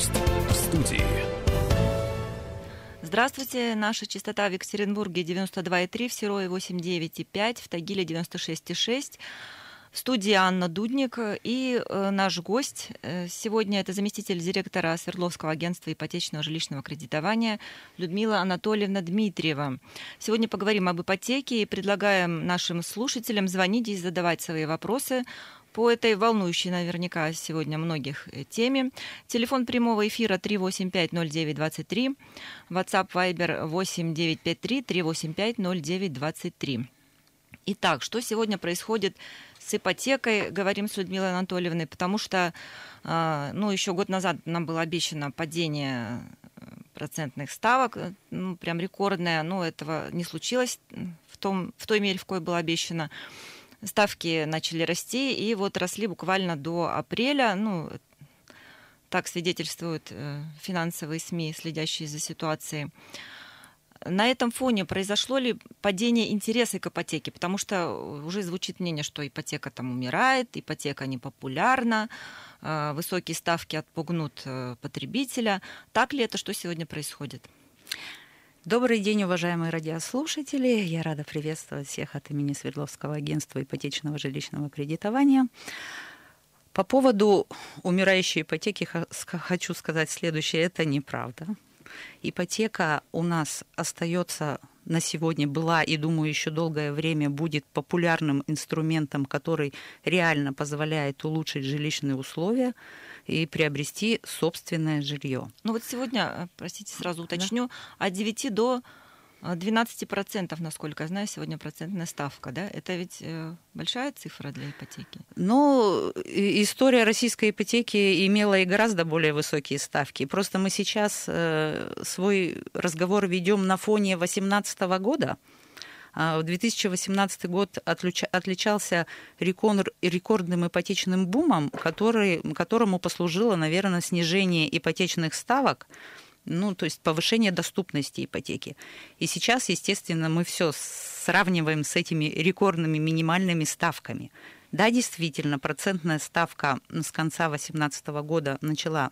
гость в студии. Здравствуйте. Наша частота в Екатеринбурге 92,3, в Серое 89,5, в Тагиле 96,6. В студии Анна Дудник и э, наш гость э, сегодня это заместитель директора Свердловского агентства ипотечного жилищного кредитования Людмила Анатольевна Дмитриева. Сегодня поговорим об ипотеке и предлагаем нашим слушателям звонить и задавать свои вопросы по этой волнующей наверняка сегодня многих э, теме. Телефон прямого эфира 3850923, WhatsApp Viber 8953 385 0923. Итак, что сегодня происходит с ипотекой, говорим с Людмилой Анатольевной, потому что а, ну, еще год назад нам было обещано падение э, процентных ставок, э, ну, прям рекордное, но этого не случилось в, том, в той мере, в какой было обещано. Ставки начали расти, и вот росли буквально до апреля, ну, так свидетельствуют э, финансовые СМИ, следящие за ситуацией. На этом фоне произошло ли падение интереса к ипотеке? Потому что уже звучит мнение, что ипотека там умирает, ипотека непопулярна, э, высокие ставки отпугнут э, потребителя. Так ли это, что сегодня происходит? Добрый день, уважаемые радиослушатели. Я рада приветствовать всех от имени Свердловского агентства ипотечного жилищного кредитования. По поводу умирающей ипотеки хочу сказать следующее. Это неправда. Ипотека у нас остается на сегодня была и, думаю, еще долгое время будет популярным инструментом, который реально позволяет улучшить жилищные условия и приобрести собственное жилье. Ну вот сегодня, э, простите, сразу уточню, да? от 9 до 12%, насколько я знаю, сегодня процентная ставка, да? Это ведь э, большая цифра для ипотеки? Ну, история российской ипотеки имела и гораздо более высокие ставки. Просто мы сейчас э, свой разговор ведем на фоне 2018 года. А в 2018 год отличался рекордным ипотечным бумом, который, которому послужило, наверное, снижение ипотечных ставок ну, то есть повышение доступности ипотеки. И сейчас, естественно, мы все сравниваем с этими рекордными минимальными ставками. Да, действительно, процентная ставка с конца 2018 года начала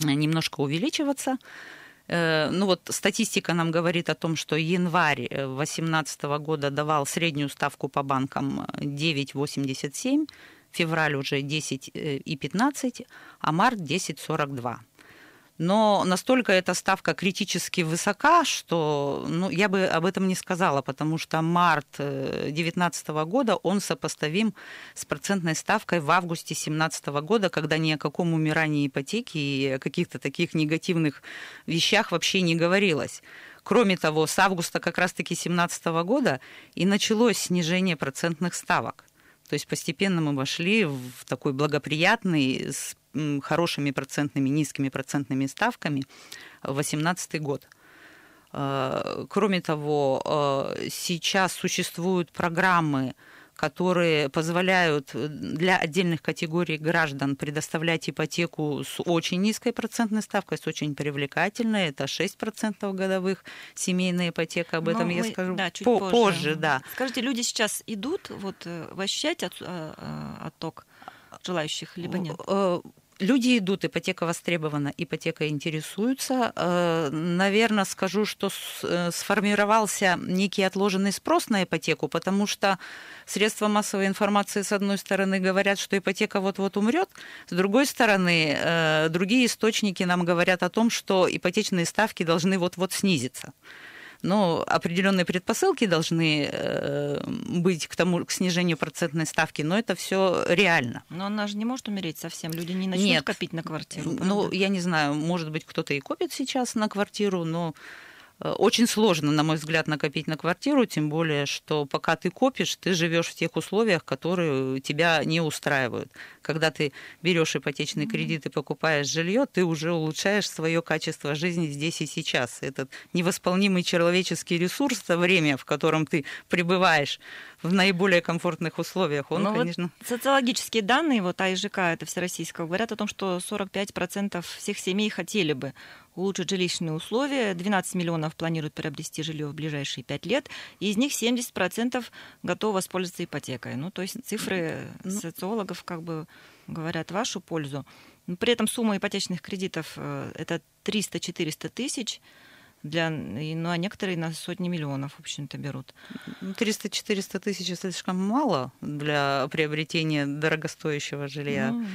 немножко увеличиваться. Э, ну вот статистика нам говорит о том, что январь 2018 э, года давал среднюю ставку по банкам 9,87, февраль уже 10,15, а март 10,42 но настолько эта ставка критически высока, что ну, я бы об этом не сказала, потому что март 2019 э, года, он сопоставим с процентной ставкой в августе 2017 года, когда ни о каком умирании ипотеки и о каких-то таких негативных вещах вообще не говорилось. Кроме того, с августа как раз-таки 2017 года и началось снижение процентных ставок. То есть постепенно мы вошли в такой благоприятный, с хорошими процентными, низкими процентными ставками 2018 год. Э, кроме того, э, сейчас существуют программы, которые позволяют для отдельных категорий граждан предоставлять ипотеку с очень низкой процентной ставкой, с очень привлекательной. Это 6% годовых семейная ипотека. Об Но этом мы, я скажу да, чуть по- позже. позже. Да. Скажите, люди сейчас идут, вот э, вы ощущаете от, отток желающих, либо нет? Люди идут, ипотека востребована, ипотека интересуется. Э, Наверное, скажу, что э, сформировался некий отложенный спрос на ипотеку, потому что средства массовой информации, с одной стороны, говорят, что ипотека вот-вот умрет, с другой стороны, э, другие источники нам говорят о том, что ипотечные ставки должны вот-вот снизиться но определенные предпосылки должны э, быть к тому к снижению процентной ставки, но это все реально. Но она же не может умереть совсем. Люди не начнут Нет. копить на квартиру. Правда? Ну, я не знаю, может быть, кто-то и копит сейчас на квартиру, но очень сложно, на мой взгляд, накопить на квартиру, тем более, что пока ты копишь, ты живешь в тех условиях, которые тебя не устраивают. Когда ты берешь ипотечный кредит и покупаешь жилье, ты уже улучшаешь свое качество жизни здесь и сейчас. Этот невосполнимый человеческий ресурс, это время, в котором ты пребываешь в наиболее комфортных условиях, он, Но ну конечно... Вот социологические данные, вот АИЖК, это всероссийского, говорят о том, что 45% всех семей хотели бы улучшить жилищные условия. 12 миллионов планируют приобрести жилье в ближайшие 5 лет, и из них 70% готовы воспользоваться ипотекой. Ну, то есть цифры ну. социологов как бы говорят вашу пользу. При этом сумма ипотечных кредитов э, это 300-400 тысяч, для, ну, а некоторые на сотни миллионов, в общем-то, берут. 300-400 ну, тысяч слишком мало для приобретения дорогостоящего жилья. Ну,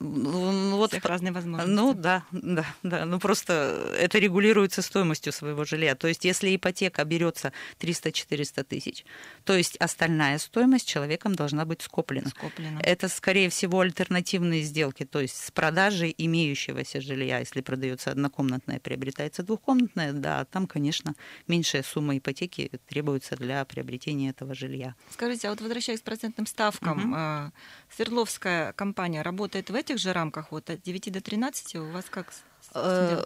ну, вот, Всех разные возможности. Ну да, да, да. Ну просто это регулируется стоимостью своего жилья. То есть если ипотека берется 300-400 тысяч, то есть остальная стоимость человеком должна быть скоплена. скоплена. Это, скорее всего, альтернативные сделки, то есть с продажей имеющегося жилья. Если продается однокомнатное, приобретается двухкомнатное, да, там, конечно, меньшая сумма ипотеки требуется для приобретения этого жилья. Скажите, а вот возвращаясь к процентным ставкам, угу. Свердловская компания работает в этих же рамках, вот от 9 до 13, у вас как э,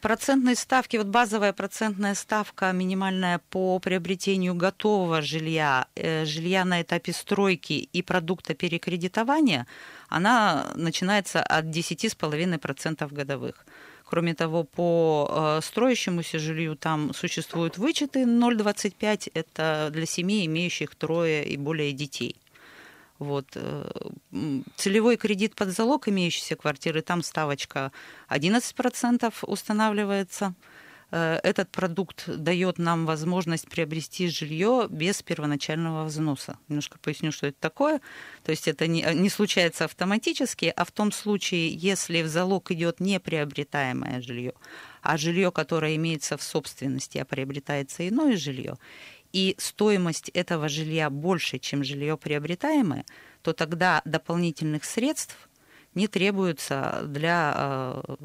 Процентные ставки, вот базовая процентная ставка минимальная по приобретению готового жилья, э, жилья на этапе стройки и продукта перекредитования, она начинается от 10,5% годовых. Кроме того, по э, строящемуся жилью там существуют вычеты 0,25, это для семей, имеющих трое и более детей. Вот. Э, целевой кредит под залог имеющейся квартиры, там ставочка 11% устанавливается. Э, этот продукт дает нам возможность приобрести жилье без первоначального взноса. Немножко поясню, что это такое. То есть это не, не случается автоматически, а в том случае, если в залог идет неприобретаемое жилье, а жилье, которое имеется в собственности, а приобретается иное жилье, и стоимость этого жилья больше, чем жилье приобретаемое, то тогда дополнительных средств не требуется для э,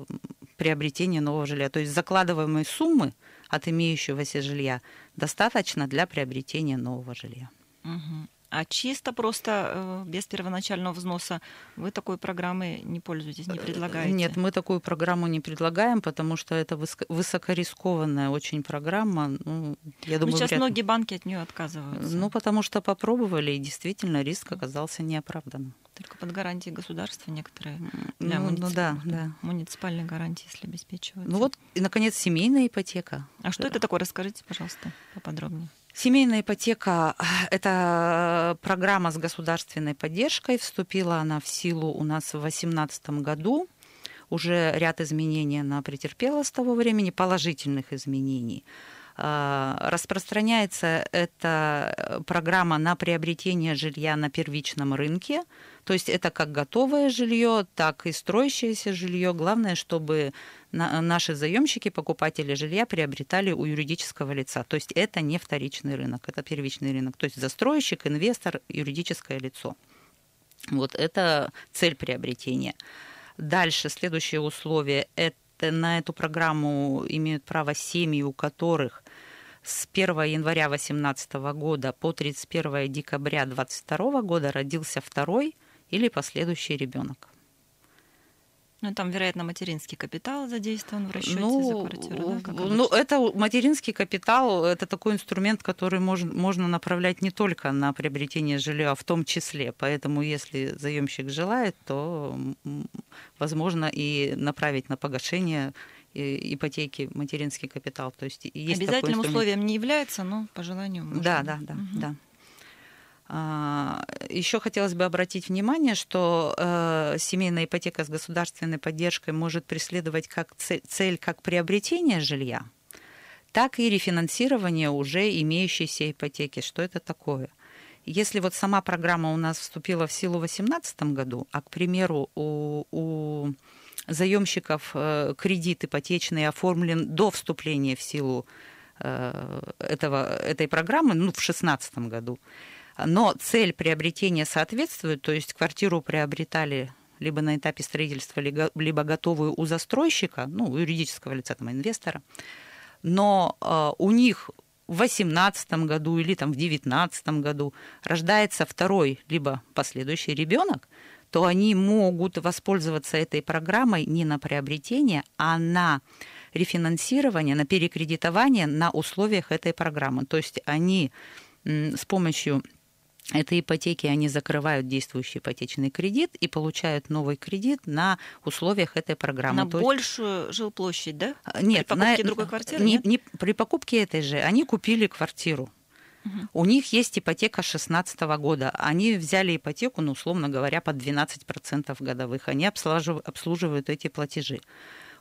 приобретения нового жилья. То есть закладываемые суммы от имеющегося жилья достаточно для приобретения нового жилья. Угу. А чисто просто э, без первоначального взноса вы такой программой не пользуетесь, не предлагаете? Нет, мы такую программу не предлагаем, потому что это высокорискованная очень программа. Ну, я думаю, сейчас вряд... многие банки от нее отказываются. Ну, потому что попробовали, и действительно риск оказался неоправданным. Только под гарантией государства некоторые. Для ну, ну да, да. Муниципальные гарантии, если обеспечиваются. Ну вот, и, наконец, семейная ипотека. А что это такое? Расскажите, пожалуйста, поподробнее. Семейная ипотека – это программа с государственной поддержкой. Вступила она в силу у нас в 2018 году. Уже ряд изменений она претерпела с того времени, положительных изменений. А, распространяется эта программа на приобретение жилья на первичном рынке. То есть это как готовое жилье, так и строящееся жилье. Главное, чтобы наши заемщики, покупатели жилья приобретали у юридического лица. То есть это не вторичный рынок, это первичный рынок. То есть застройщик, инвестор, юридическое лицо. Вот это цель приобретения. Дальше, следующее условие – это на эту программу имеют право семьи, у которых с 1 января 2018 года по 31 декабря 2022 года родился второй или последующий ребенок. Ну, там, вероятно, материнский капитал задействован в расчете ну, за квартиру, да? ну, это материнский капитал, это такой инструмент, который можно, можно направлять не только на приобретение жилья, а в том числе. Поэтому, если заемщик желает, то возможно и направить на погашение ипотеки материнский капитал. То есть есть Обязательным условием не является, но по желанию можно. Да, да, да, угу. да. А, Еще хотелось бы обратить внимание, что э, семейная ипотека с государственной поддержкой может преследовать как цель, как приобретение жилья, так и рефинансирование уже имеющейся ипотеки. Что это такое? Если вот сама программа у нас вступила в силу в 2018 году, а, к примеру, у, у заемщиков э, кредит ипотечный оформлен до вступления в силу э, этого, этой программы, ну, в 2016 году, но цель приобретения соответствует, то есть квартиру приобретали либо на этапе строительства, либо готовую у застройщика, ну, у юридического лица, там, инвестора, но э, у них в 2018 году или там в 2019 году рождается второй либо последующий ребенок, то они могут воспользоваться этой программой не на приобретение, а на рефинансирование, на перекредитование на условиях этой программы. То есть они с помощью этой ипотеки они закрывают действующий ипотечный кредит и получают новый кредит на условиях этой программы. На То большую есть... жилплощадь, да? Нет, при покупке на... другой квартиры? Не, нет? Не, при покупке этой же они купили квартиру. У них есть ипотека 2016 года. Они взяли ипотеку, ну, условно говоря, под 12% годовых. Они обслуживают эти платежи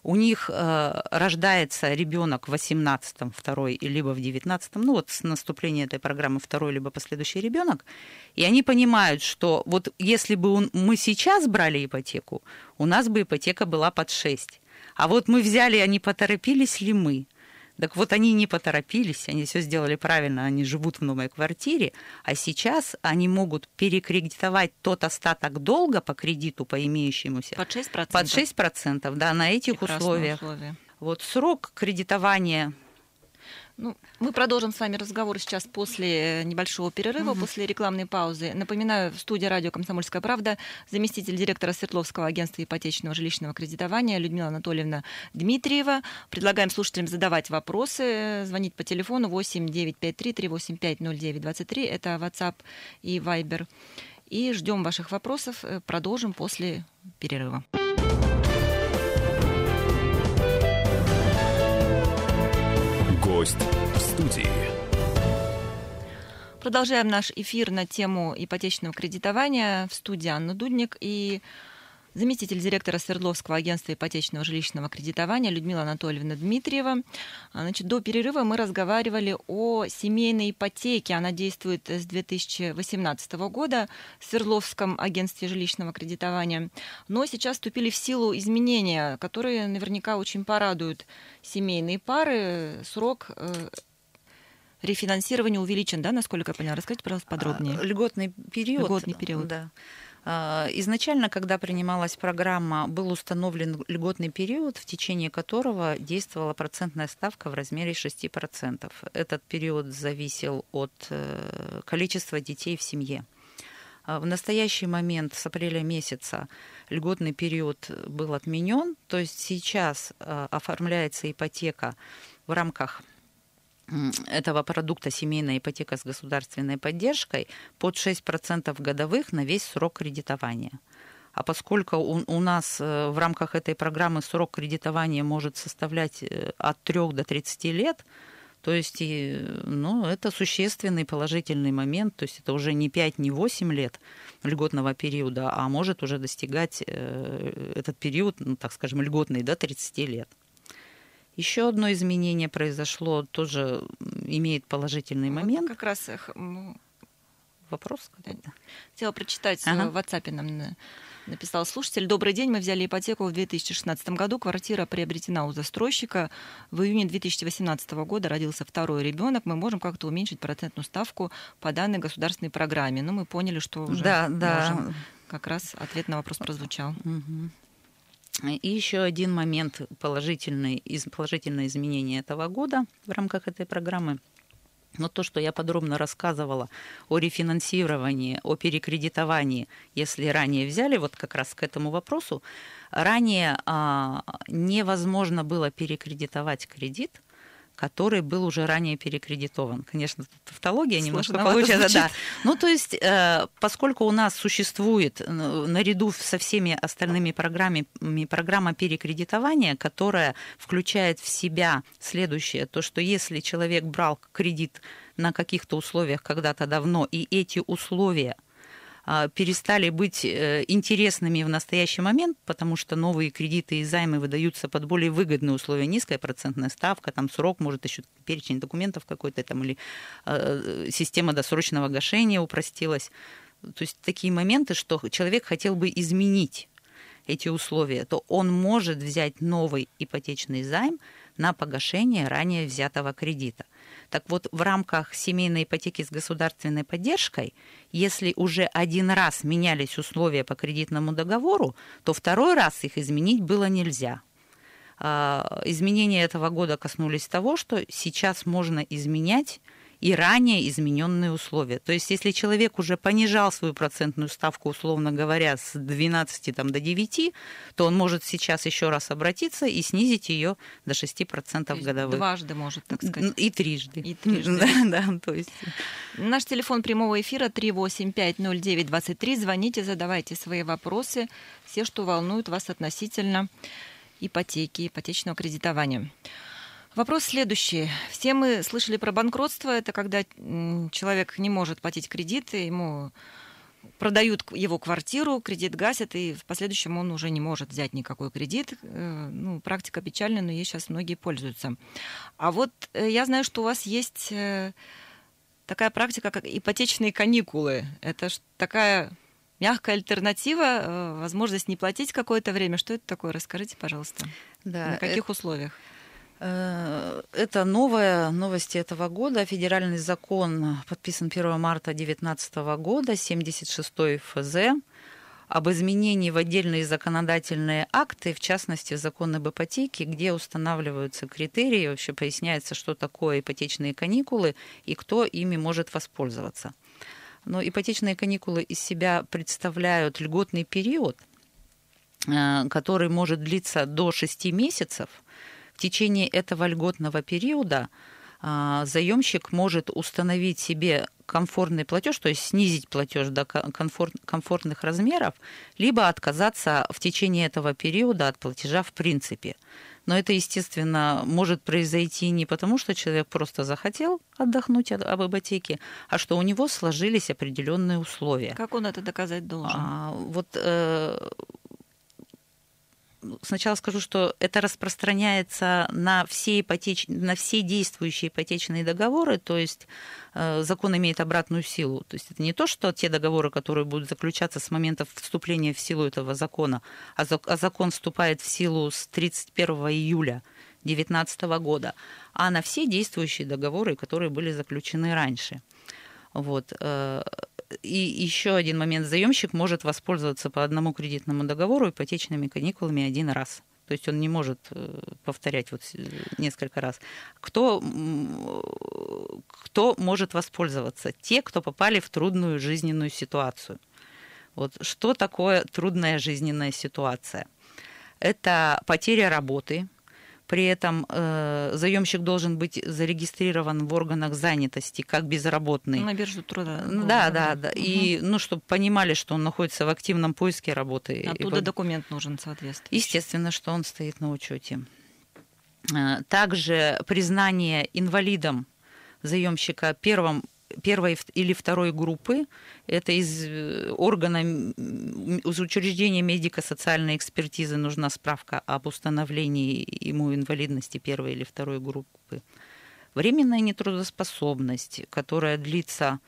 у них э, рождается ребенок в 18-м, второй, либо в 19-м, ну вот с наступления этой программы второй, либо последующий ребенок, и они понимают, что вот если бы он, мы сейчас брали ипотеку, у нас бы ипотека была под 6. А вот мы взяли, а не поторопились ли мы? Так вот, они не поторопились, они все сделали правильно, они живут в новой квартире, а сейчас они могут перекредитовать тот остаток долга по кредиту, по имеющемуся. Под 6%? Под 6%, да, на этих условиях. Условия. Вот срок кредитования ну, мы продолжим с вами разговор сейчас после э, небольшого перерыва, угу. после рекламной паузы. Напоминаю, в студии радио «Комсомольская правда» заместитель директора Свердловского агентства ипотечного жилищного кредитования Людмила Анатольевна Дмитриева. Предлагаем слушателям задавать вопросы, звонить по телефону 8 953 385 0923. Это WhatsApp и Viber. И ждем ваших вопросов. Э, продолжим после перерыва. Гость в студии. Продолжаем наш эфир на тему ипотечного кредитования. В студии Анна Дудник и заместитель директора Свердловского агентства ипотечного жилищного кредитования Людмила Анатольевна Дмитриева. А, значит, до перерыва мы разговаривали о семейной ипотеке. Она действует с 2018 года в Свердловском агентстве жилищного кредитования. Но сейчас вступили в силу изменения, которые наверняка очень порадуют семейные пары. Срок э, рефинансирования увеличен, да, насколько я поняла? Расскажите, пожалуйста, подробнее. Льготный период. Льготный период. Да. А, изначально, когда принималась программа, был установлен льготный период, в течение которого действовала процентная ставка в размере 6%. Этот период зависел от э, количества детей в семье. А, в настоящий момент с апреля месяца льготный период был отменен, то есть сейчас э, оформляется ипотека в рамках этого продукта семейная ипотека с государственной поддержкой под 6% годовых на весь срок кредитования. А поскольку у, у нас э, в рамках этой программы срок кредитования может составлять э, от 3 до 30 лет, то есть ну, это существенный положительный момент, то есть это уже не 5, не 8 лет льготного периода, а может уже достигать э, этот период, ну, так скажем, льготный до 30 лет. Еще одно изменение произошло, тоже имеет положительный вот момент. Как раз вопрос. Хотела прочитать ага. в WhatsApp нам написал слушатель. Добрый день, мы взяли ипотеку в 2016 году. Квартира приобретена у застройщика. В июне 2018 года родился второй ребенок. Мы можем как-то уменьшить процентную ставку по данной государственной программе. Но мы поняли, что уже да, можем. Да. Как раз ответ на вопрос прозвучал. Угу. И еще один момент положительный, положительное изменение этого года в рамках этой программы. Но то, что я подробно рассказывала о рефинансировании, о перекредитовании, если ранее взяли, вот как раз к этому вопросу, ранее а, невозможно было перекредитовать кредит – который был уже ранее перекредитован. Конечно, тавтология немножко получается, да. Ну, то есть, э, поскольку у нас существует э, наряду со всеми остальными программами программа перекредитования, которая включает в себя следующее, то, что если человек брал кредит на каких-то условиях когда-то давно, и эти условия перестали быть э, интересными в настоящий момент, потому что новые кредиты и займы выдаются под более выгодные условия, низкая процентная ставка, там срок, может еще перечень документов какой-то там или э, система досрочного гашения упростилась. То есть такие моменты, что человек хотел бы изменить эти условия, то он может взять новый ипотечный займ на погашение ранее взятого кредита. Так вот, в рамках семейной ипотеки с государственной поддержкой, если уже один раз менялись условия по кредитному договору, то второй раз их изменить было нельзя. А, изменения этого года коснулись того, что сейчас можно изменять и ранее измененные условия. То есть, если человек уже понижал свою процентную ставку, условно говоря, с 12 там, до 9, то он может сейчас еще раз обратиться и снизить ее до 6% годовых. Дважды может, так сказать. И трижды. И трижды. Да, да, то есть. Наш телефон прямого эфира 3850923. Звоните, задавайте свои вопросы, все, что волнует вас относительно ипотеки, ипотечного кредитования. Вопрос следующий. Все мы слышали про банкротство. Это когда человек не может платить кредиты, ему продают его квартиру, кредит гасят, и в последующем он уже не может взять никакой кредит. Э, ну, практика печальная, но ей сейчас многие пользуются. А вот э, я знаю, что у вас есть э, такая практика, как ипотечные каникулы. Это такая мягкая альтернатива, возможность не платить какое-то время. Что это такое? Расскажите, пожалуйста. Да, На каких это... условиях? Э, это новая новости этого года. Федеральный закон подписан 1 марта 2019 года, 76 ФЗ, об изменении в отдельные законодательные акты, в частности, в закон об ипотеке, где устанавливаются критерии, вообще поясняется, что такое ипотечные каникулы и кто ими может воспользоваться. Но ипотечные каникулы из себя представляют льготный период, э, который может длиться до 6 месяцев – в течение этого льготного периода а, заемщик может установить себе комфортный платеж, то есть снизить платеж до комфорт, комфортных размеров, либо отказаться в течение этого периода от платежа в принципе. Но это, естественно, может произойти не потому, что человек просто захотел отдохнуть об ипотеке, а что у него сложились определенные условия. Как он это доказать должен? А, вот э, сначала скажу, что это распространяется на все, ипотеч... на все действующие ипотечные договоры, то есть э, закон имеет обратную силу. То есть это не то, что те договоры, которые будут заключаться с момента вступления в силу этого закона, а, а закон вступает в силу с 31 июля 2019 года, а на все действующие договоры, которые были заключены раньше. Вот. Э, и еще один момент. Заемщик может воспользоваться по одному кредитному договору ипотечными каникулами один раз. То есть он не может э, повторять вот несколько раз. Кто, кто может воспользоваться? Те, кто попали в трудную жизненную ситуацию. Вот что такое трудная жизненная ситуация? Это потеря работы, при этом э, заемщик должен быть зарегистрирован в органах занятости как безработный. На биржу труда. Да, да, да. Угу. И, ну, чтобы понимали, что он находится в активном поиске работы. Оттуда и, документ нужен, соответственно. Естественно, что он стоит на учете. Э, также признание инвалидом заемщика первым первой или второй группы. Это из э, органа, из учреждения медико-социальной экспертизы нужна справка об установлении ему инвалидности первой или второй группы. Временная нетрудоспособность, которая длится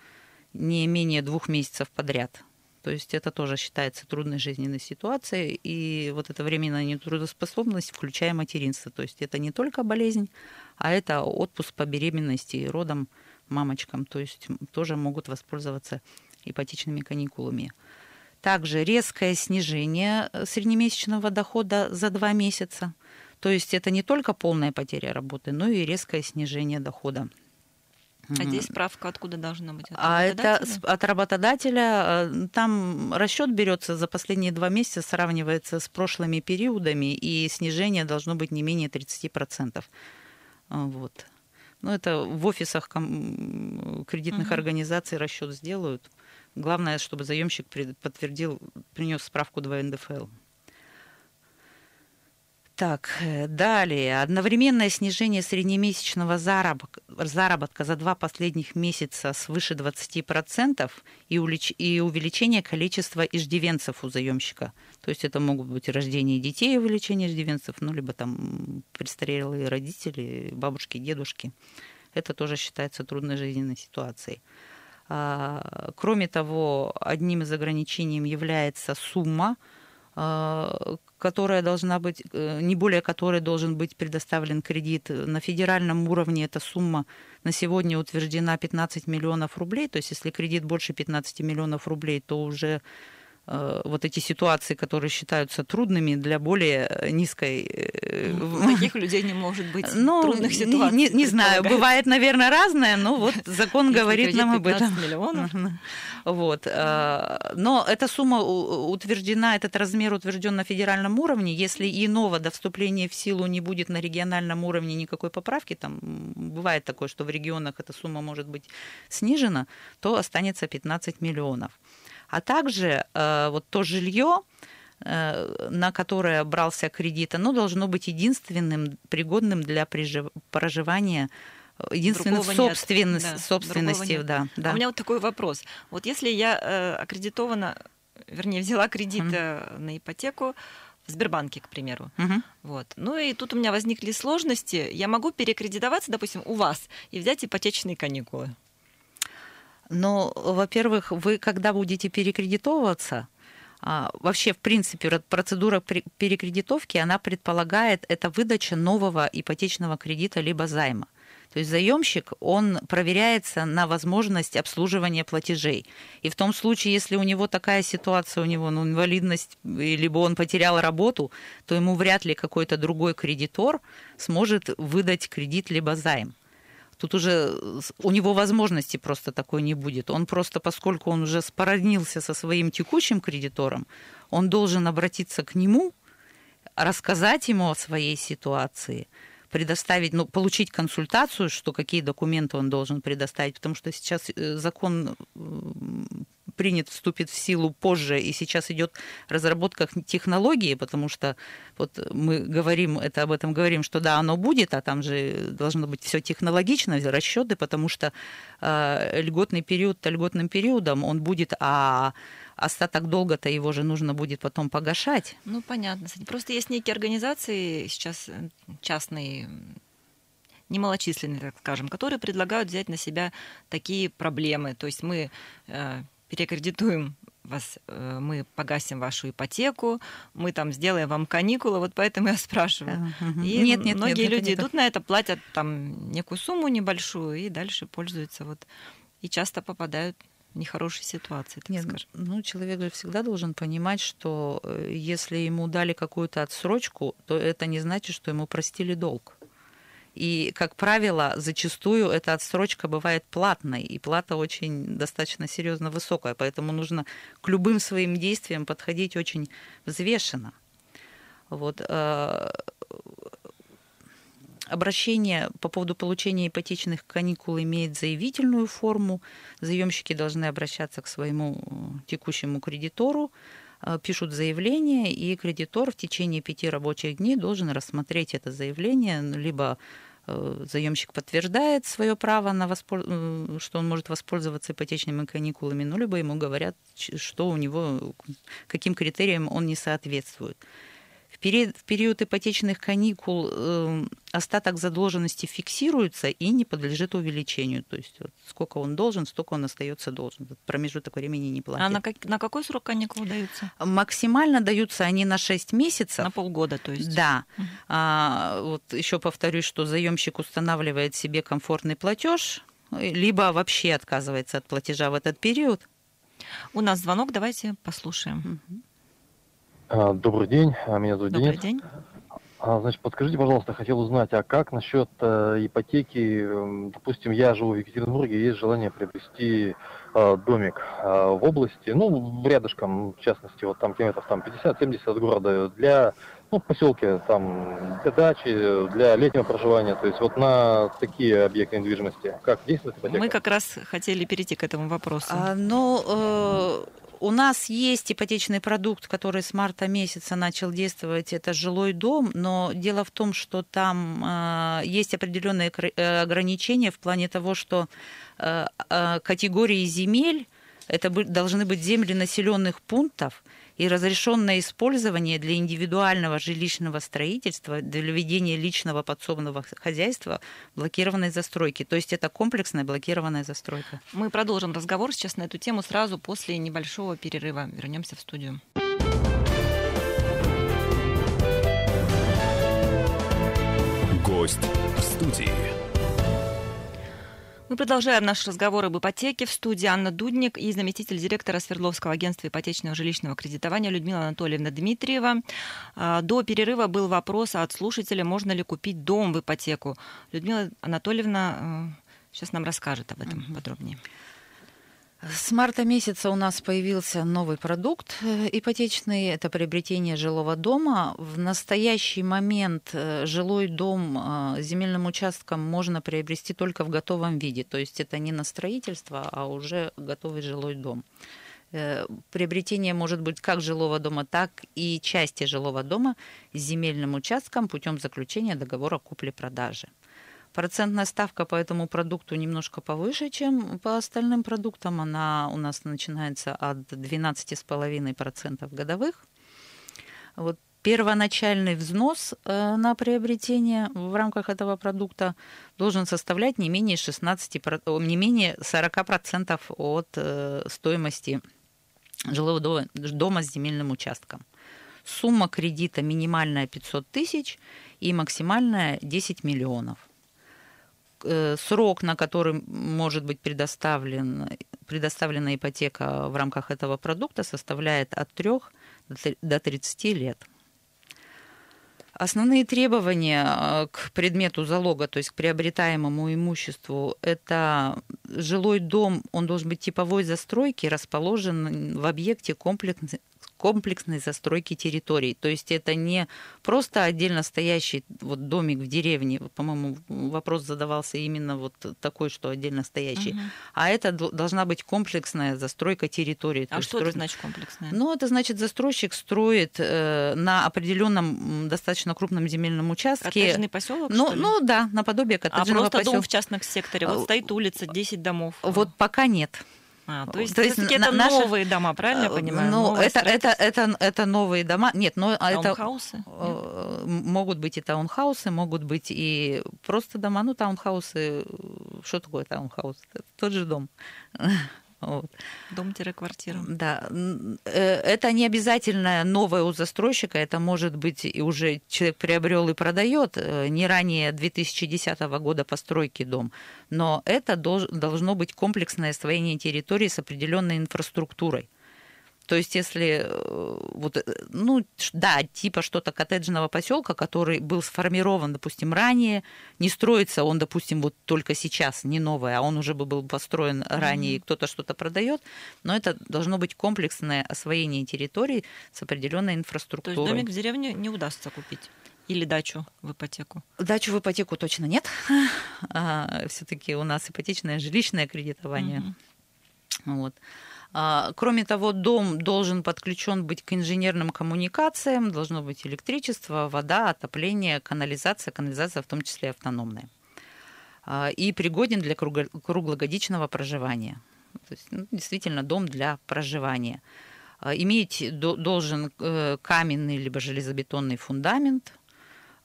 не менее двух месяцев подряд. То есть это тоже считается трудной жизненной ситуацией. И вот эта временная нетрудоспособность, включая материнство. То есть это не только болезнь, а это отпуск по беременности и родам – мамочкам, то есть тоже могут воспользоваться ипотечными каникулами. Также резкое снижение э, среднемесячного дохода за два месяца. То есть это не только полная потеря работы, но и резкое снижение дохода. А здесь справка откуда должна быть? От а это от работодателя. Э, там расчет берется за последние два месяца, сравнивается с прошлыми периодами, и снижение должно быть не менее 30%. Вот. Ну, это в офисах кредитных угу. организаций расчет сделают. Главное, чтобы заемщик подтвердил, принес справку 2 НДФЛ. Так, э, далее. Одновременное снижение среднемесячного заработка, заработка за два последних месяца свыше 20% и, улеч, и увеличение количества иждивенцев у заемщика. То есть это могут быть рождение детей увеличение иждивенцев, ну, либо там престарелые родители, бабушки, дедушки. Это тоже считается трудной жизненной ситуацией. А, кроме того, одним из ограничений является сумма, которая должна быть, э, не более которой должен быть предоставлен кредит. На федеральном уровне эта сумма на сегодня утверждена 15 миллионов рублей. То есть если кредит больше 15 миллионов рублей, то уже вот эти ситуации, которые считаются трудными для более низкой... Э, таких людей не может быть ну, трудных ситуаций. Не, не знаю, бывает, наверное, разное, но вот закон говорит нам об этом. миллионов. Вот. Э, но эта сумма утверждена, этот размер утвержден на федеральном уровне. Если иного до вступления в силу не будет на региональном уровне никакой поправки, там бывает такое, что в регионах эта сумма может быть снижена, то останется 15 миллионов а также э, вот то жилье, на которое брался кредит, оно должно быть единственным пригодным для проживания единственным в собственность, да, собственности. Да, да. А у меня вот такой вопрос. Вот если я э, аккредитована, вернее, взяла кредит mm-hmm. на ипотеку, в Сбербанке, к примеру. Угу. Вот. Ну и тут у меня возникли сложности. Я могу перекредитоваться, допустим, у вас и взять ипотечные каникулы. Но, во-первых, вы когда будете перекредитовываться, а, вообще, в принципе, процедура перекредитовки, она предполагает это выдача нового ипотечного кредита либо займа. То есть заемщик, он проверяется на возможность обслуживания платежей. И в том случае, если у него такая ситуация, у него ну, инвалидность, либо он потерял работу, то ему вряд ли какой-то другой кредитор сможет выдать кредит либо займ. Тут уже у него возможности просто такой не будет. Он просто, поскольку он уже спороднился со своим текущим кредитором, он должен обратиться к нему, рассказать ему о своей ситуации – предоставить, ну, получить консультацию, что какие документы он должен предоставить, потому что сейчас э, закон принят, вступит в силу позже, и сейчас идет разработка технологии, потому что вот мы говорим, это об этом говорим, что да, оно будет, а там же должно быть все технологично, расчеты, потому что э, льготный период льготным периодом он будет, а остаток долга-то его же нужно будет потом погашать. Ну, понятно. Просто есть некие организации сейчас э, частные, немалочисленные, так скажем, которые предлагают взять на себя такие проблемы. То есть мы э, перекредитуем вас, э, мы погасим вашу ипотеку, мы там сделаем вам каникулы, вот поэтому я спрашиваю. И нет, нет, многие нет, люди идут на это, платят там некую сумму небольшую и дальше пользуются вот и часто попадают в нехорошей ситуации, так Нет, скажем. Ну, человек же всегда должен понимать, что э, если ему дали какую-то отсрочку, то это не значит, что ему простили долг. И, как правило, зачастую эта отсрочка бывает платной, и плата очень достаточно серьезно высокая, поэтому нужно к любым своим действиям подходить очень взвешенно. Вот, э, Обращение по поводу получения ипотечных каникул имеет заявительную форму. Заемщики должны обращаться к своему э, текущему кредитору, пишут заявление, и кредитор в течение пяти рабочих дней должен рассмотреть это заявление, либо э, заемщик подтверждает свое право на воспол... что он может воспользоваться ипотечными каникулами, ну, либо ему говорят, что у него, каким критериям он не соответствует. В период, в период ипотечных каникул э, остаток задолженности фиксируется и не подлежит увеличению. То есть вот, сколько он должен, столько он остается должен. Промежуток времени не платит. А на, как, на какой срок каникул даются? Максимально даются они на 6 месяцев. На полгода, то есть? Да. Угу. А, вот еще повторюсь, что заемщик устанавливает себе комфортный платеж, либо вообще отказывается от платежа в этот период. У нас звонок, давайте послушаем. Угу. А, добрый день, а, меня зовут Добрый Денис. день. А, значит, подскажите, пожалуйста, хотел узнать, а как насчет э, ипотеки? Допустим, я живу в Екатеринбурге, есть желание приобрести э, домик э, в области, ну, рядышком, в частности, вот там километров там 50-70 от города, для, ну, в поселке, там, для дачи, для летнего проживания, то есть вот на такие объекты недвижимости. Как действует ипотека? Мы как раз хотели перейти к этому вопросу. А, ну, э у нас есть ипотечный продукт, который с марта месяца начал действовать, это жилой дом, но дело в том, что там э, есть определенные э, ограничения в плане того, что э, категории земель это должны быть земли населенных пунктов, и разрешенное использование для индивидуального жилищного строительства, для ведения личного подсобного хозяйства блокированной застройки. То есть это комплексная блокированная застройка. Мы продолжим разговор сейчас на эту тему сразу после небольшого перерыва. Вернемся в студию. Гость в студии. Мы продолжаем наш разговор об ипотеке. В студии Анна Дудник и заместитель директора Свердловского агентства ипотечного жилищного кредитования Людмила Анатольевна Дмитриева. А, до перерыва был вопрос от слушателя, можно ли купить дом в ипотеку. Людмила Анатольевна сейчас э, нам расскажет об этом угу. подробнее. С марта месяца у нас появился новый продукт э, ипотечный, это приобретение жилого дома. В настоящий момент э, жилой дом э, земельным участком можно приобрести только в готовом виде, то есть это не на строительство, а уже готовый жилой дом. Приобретение может быть как жилого дома, так и части жилого дома с земельным участком путем заключения договора купли-продажи. Процентная ставка по этому продукту немножко повыше, чем по остальным продуктам. Она у нас начинается от 12,5% годовых. Вот первоначальный взнос э, на приобретение в рамках этого продукта должен составлять не менее 16, не менее 40% от э, стоимости жилого дома, с земельным участком. Сумма кредита минимальная 500 тысяч и максимальная 10 миллионов. Э, срок, на который может быть предоставлен, предоставлена ипотека в рамках этого продукта, составляет от 3 до 30 лет. Основные требования э, к предмету залога, то есть к приобретаемому имуществу, это жилой дом, он должен быть типовой застройки, расположен в объекте комплекс, комплексной застройки территорий. То есть это не просто отдельно стоящий вот домик в деревне, по-моему, вопрос задавался именно вот такой, что отдельно стоящий, угу. а это должна быть комплексная застройка территории. А что строить... это значит комплексная? Ну, это значит застройщик строит э, на определенном достаточно крупном земельном участке. Коттеджный поселок? Ну, ну да, наподобие коттеджного а просто поселка. дом в частном секторе. Вот э, стоит улица, 10 домов. Вот пока нет. А, то есть, то есть это наши... новые дома, правильно я э, понимаю? Ну, это, это, это, это новые дома. Нет, но таунхаусы? это... Э, могут быть и таунхаусы, могут быть и просто дома. Ну, таунхаусы... Что такое таунхаус? Это тот же дом. Вот. Дом-квартира. Да. Э, это не обязательно новое у застройщика, это может быть и уже человек приобрел и продает э, не ранее 2010 года постройки дом, но это должно быть комплексное освоение территории с определенной инфраструктурой. То есть, если э, вот, э, ну, да, типа что-то коттеджного поселка, который был сформирован, допустим, ранее, не строится он, допустим, вот только сейчас, не новый, а он уже бы был построен ранее, mm-hmm. и кто-то что-то продает, но это должно быть комплексное освоение территории с определенной инфраструктурой. То есть домик в деревне не удастся купить? Или дачу в ипотеку? Дачу в ипотеку точно нет. А, Все-таки у нас ипотечное жилищное кредитование. Mm-hmm. Вот. А, кроме того, дом должен подключен быть к инженерным коммуникациям, должно быть электричество, вода, отопление, канализация, канализация в том числе автономная. А, и пригоден для круглогодичного проживания. То есть, ну, действительно, дом для проживания. А, иметь должен э, каменный либо железобетонный фундамент.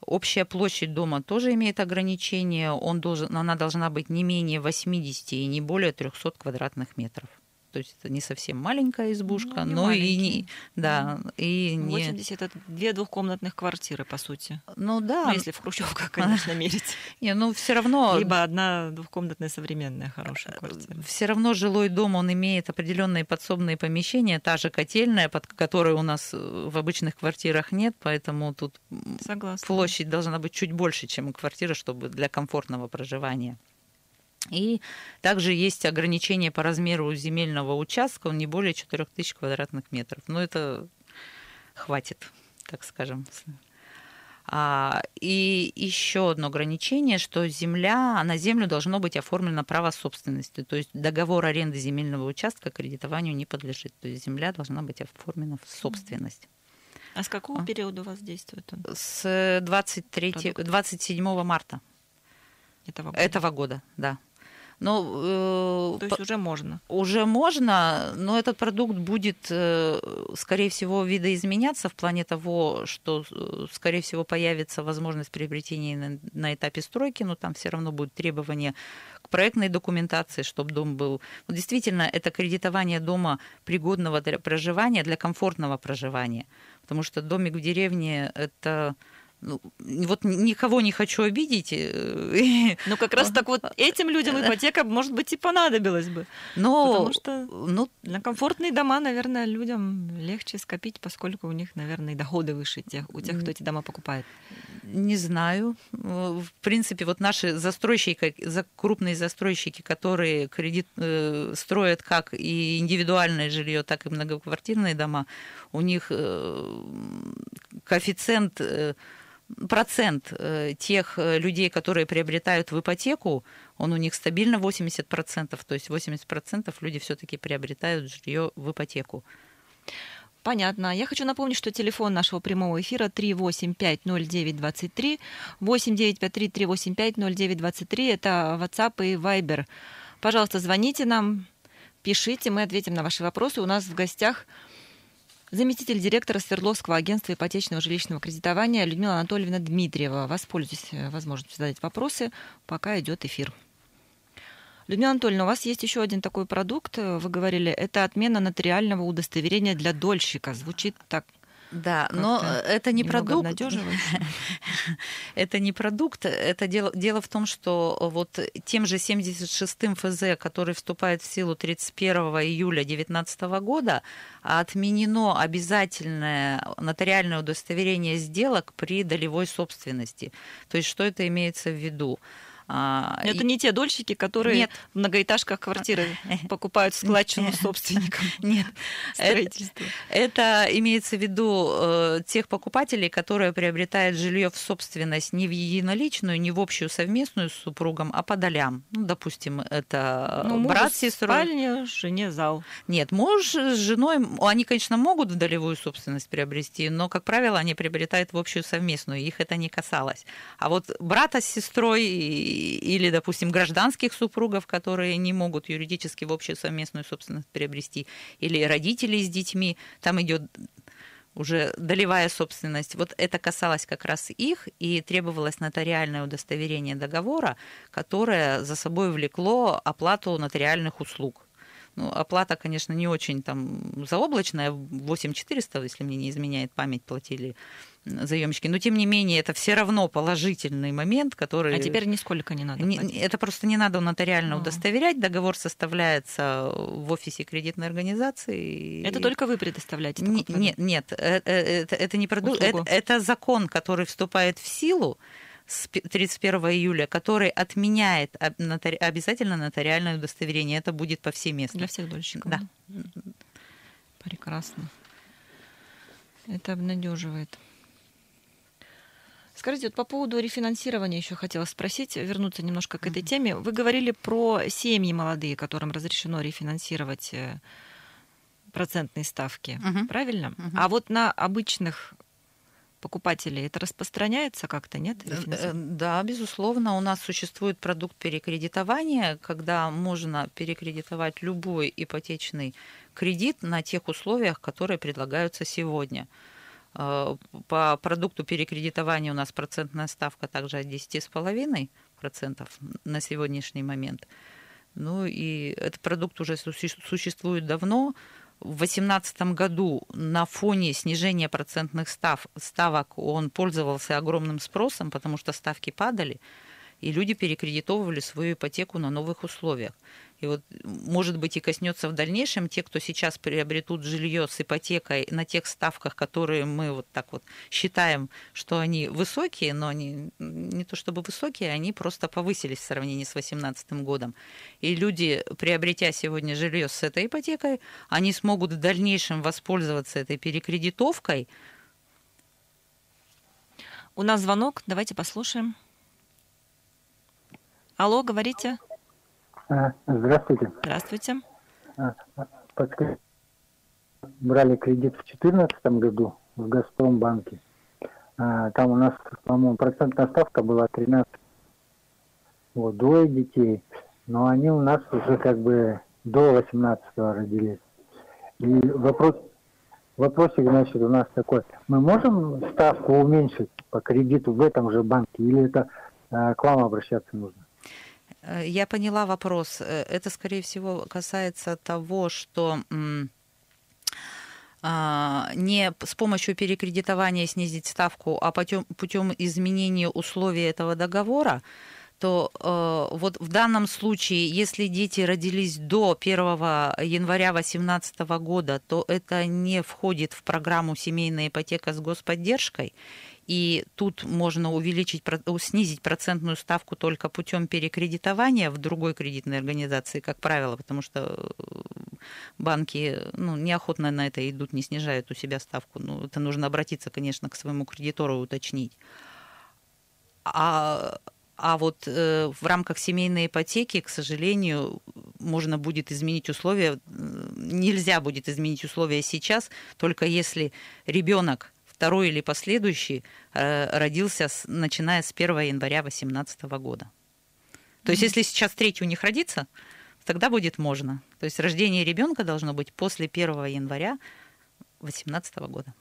Общая площадь дома тоже имеет ограничения. Он должен, она должна быть не менее 80 и не более 300 квадратных метров то есть это не совсем маленькая избушка, ну, но маленький. и не, да, и 80 не... это две двухкомнатных квартиры, по сути. Ну да. Ну, если в Хрущевках, конечно, мерить. Не, ну все равно... Либо одна двухкомнатная современная хорошая квартира. Все равно жилой дом, он имеет определенные подсобные помещения, та же котельная, под которой у нас э, в обычных квартирах нет, поэтому тут Согласна. площадь должна быть чуть больше, чем квартира, чтобы для комфортного проживания. И также есть ограничение по размеру земельного участка, он не более 4000 квадратных метров. Но это хватит, так скажем. А, и еще одно ограничение, что земля, на землю должно быть оформлено право собственности. То есть договор аренды земельного участка кредитованию не подлежит. То есть земля должна быть оформлена в собственность. А с какого а? периода у вас действует он? С 23, 27 марта. Этого года. Этого года, да. Но, э, То есть уже можно? Уже можно, но этот продукт будет, э, скорее всего, видоизменяться в плане того, что, э, скорее всего, появится возможность приобретения на, на этапе стройки, но там все равно будут требования к проектной документации, чтобы дом был... Вот действительно, это кредитование дома пригодного для проживания, для комфортного проживания. Потому что домик в деревне – это ну, вот никого не хочу обидеть. Э, ну, как раз так вот этим людям ипотека, может быть, и понадобилась бы. Но, Потому что ну, на комфортные дома, наверное, людям легче скопить, поскольку у них, наверное, доходы выше тех, у тех, кто эти дома покупает. Не знаю. В принципе, вот наши застройщики, крупные застройщики, которые кредит э, строят как и индивидуальное жилье, так и многоквартирные дома, у них э, коэффициент процент э, тех э, людей, которые приобретают в ипотеку, он у них стабильно 80%, то есть 80% люди все-таки приобретают жилье в ипотеку. Понятно. Я хочу напомнить, что телефон нашего прямого эфира 3850923, 8953-385-0923, это WhatsApp и Viber. Пожалуйста, звоните нам, пишите, мы ответим на ваши вопросы. У нас в гостях заместитель директора Свердловского агентства ипотечного жилищного кредитования Людмила Анатольевна Дмитриева. Воспользуйтесь э, возможностью задать вопросы, пока идет эфир. Людмила Анатольевна, у вас есть еще один такой продукт, э, вы говорили, это отмена нотариального удостоверения для дольщика. Звучит так да, но это не продукт. это не продукт. Это дело, дело в том, что вот тем же 76-м ФЗ, который вступает в силу 31 июля 2019 года, отменено обязательное нотариальное удостоверение сделок при долевой собственности. То есть что это имеется в виду? А, это и... не те дольщики, которые Нет. в многоэтажках квартиры покупают складчину собственникам. Нет, строительство. Это, это имеется в виду э, тех покупателей, которые приобретают жилье в собственность не в единоличную, не в общую совместную с супругом, а по долям. Ну, допустим, это ну, брат с сестрой. спальня, жене зал. Нет, муж с женой, они, конечно, могут в долевую собственность приобрести, но, как правило, они приобретают в общую совместную, их это не касалось. А вот брата с сестрой или, допустим, гражданских супругов, которые не могут юридически в общую совместную собственность приобрести, или родителей с детьми, там идет уже долевая собственность. Вот это касалось как раз их, и требовалось нотариальное удостоверение договора, которое за собой влекло оплату нотариальных услуг. Ну, оплата, конечно, не очень там заоблачная, 8400, если мне не изменяет память, платили заемщики. Но тем не менее, это все равно положительный момент, который... А теперь нисколько не надо. Не, это просто не надо нотариально а. удостоверять. Договор составляется в офисе кредитной организации. Это только вы предоставляете? Не, нет, нет, это, это, это не продукт. Это, это закон, который вступает в силу 31 июля, который отменяет обязательно нотариальное удостоверение. Это будет повсеместно. Для всех дольщиков? Да. Прекрасно. Это обнадеживает. Скажите, вот по поводу рефинансирования еще хотела спросить, вернуться немножко к этой теме. Вы говорили про семьи молодые, которым разрешено рефинансировать э, процентные ставки, uh-huh. правильно? Uh-huh. А вот на обычных покупателей это распространяется как-то, нет? Э, да, безусловно. У нас существует продукт перекредитования, когда можно перекредитовать любой ипотечный кредит на тех условиях, которые предлагаются сегодня. Э, по продукту перекредитования у нас процентная ставка также от 10,5% на сегодняшний момент. Ну и этот продукт уже существует давно. В 2018 году на фоне снижения процентных став, ставок он пользовался огромным спросом, потому что ставки падали, и люди перекредитовывали свою ипотеку на новых условиях. И вот, может быть, и коснется в дальнейшем те, кто сейчас приобретут жилье с ипотекой на тех ставках, которые мы вот так вот считаем, что они высокие, но они не то чтобы высокие, они просто повысились в сравнении с 2018 годом. И люди, приобретя сегодня жилье с этой ипотекой, они смогут в дальнейшем воспользоваться этой перекредитовкой. У нас звонок, давайте послушаем. Алло, говорите. А, здравствуйте. Здравствуйте. А, подскажите, брали кредит в 2014 году в Газпромбанке. А, там у нас, по-моему, процентная ставка была 13. Вот, двое детей. Но они у нас уже как бы до 18 родились. И вопрос, вопросик, значит, у нас такой. Мы можем ставку уменьшить по кредиту в этом же банке или это к вам обращаться нужно? Э, я поняла вопрос. Э, это, скорее всего, касается того, что а, не с помощью перекредитования снизить ставку, а путем, путем изменения условий этого договора, то э, вот в данном случае, если дети родились до 1 января 2018 года, то это не входит в программу семейная ипотека с господдержкой, и тут можно увеличить, снизить процентную ставку только путем перекредитования в другой кредитной организации, как правило, потому что э, банки ну, неохотно на это идут, не снижают у себя ставку. Ну, это нужно обратиться, конечно, к своему кредитору и уточнить. А, а вот э, в рамках семейной ипотеки, к сожалению, можно будет изменить условия, нельзя будет изменить условия сейчас, только если ребенок второй или последующий э, родился с, начиная с 1 января 2018 года. То есть, если сейчас третий у них родится, тогда будет можно. То есть рождение ребенка должно быть после 1 января 2018 года.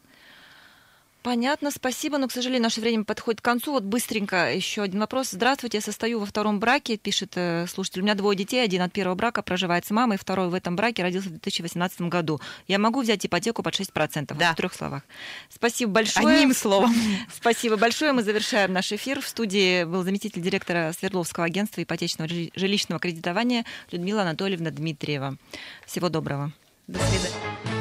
Понятно, спасибо, но, к сожалению, наше время подходит к концу. Вот быстренько еще один вопрос. Здравствуйте, я состою во втором браке, пишет э, слушатель. У меня двое детей, один от первого брака проживает с мамой, второй в этом браке родился в 2018 году. Я могу взять ипотеку под 6%? Да. В трех словах. Спасибо большое. Одним словом. Спасибо большое. Мы завершаем наш эфир. В студии был заместитель директора Свердловского агентства ипотечного жилищного кредитования Людмила Анатольевна Дмитриева. Всего доброго. До свидания.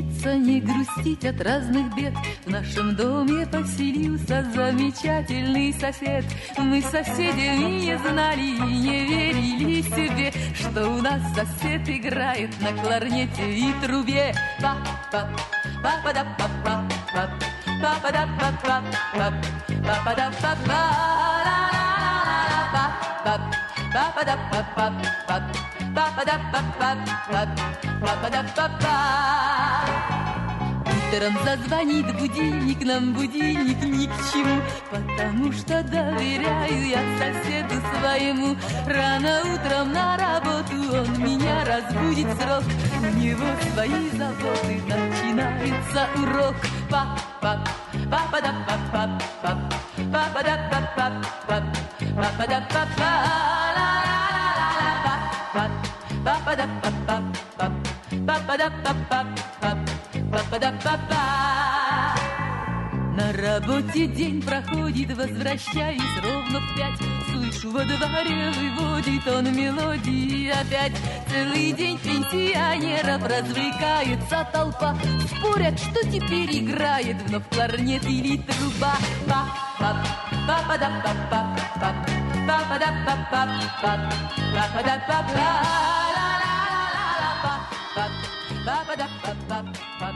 Веселиться, не грустить от разных бед. В нашем доме поселился замечательный сосед. Мы соседями не знали и не верили себе, что у нас сосед играет на кларнете и трубе. Па-па, па-па-да-па-па, па-па-да-па-па, па-па-да-па-па, па-па-да-па-па, па-па-да-па-па, Утром зазвонит будильник, нам будильник ни к чему, потому что доверяю я соседу своему. Рано утром на работу он меня разбудит срок, у него свои заботы, начинается урок. Папа, папа да папа, работе день проходит, возвращаюсь ровно в пять. Слышу во дворе, выводит он мелодии опять. Целый день пенсионеров развлекается толпа. Спорят, что теперь играет вновь кларнет или труба. Па-па, па-па-да-па-па-па, па-па-да-па-па-па, па-па-да-па-па. Ba ba da ba ba ba ba ba da ba ba ba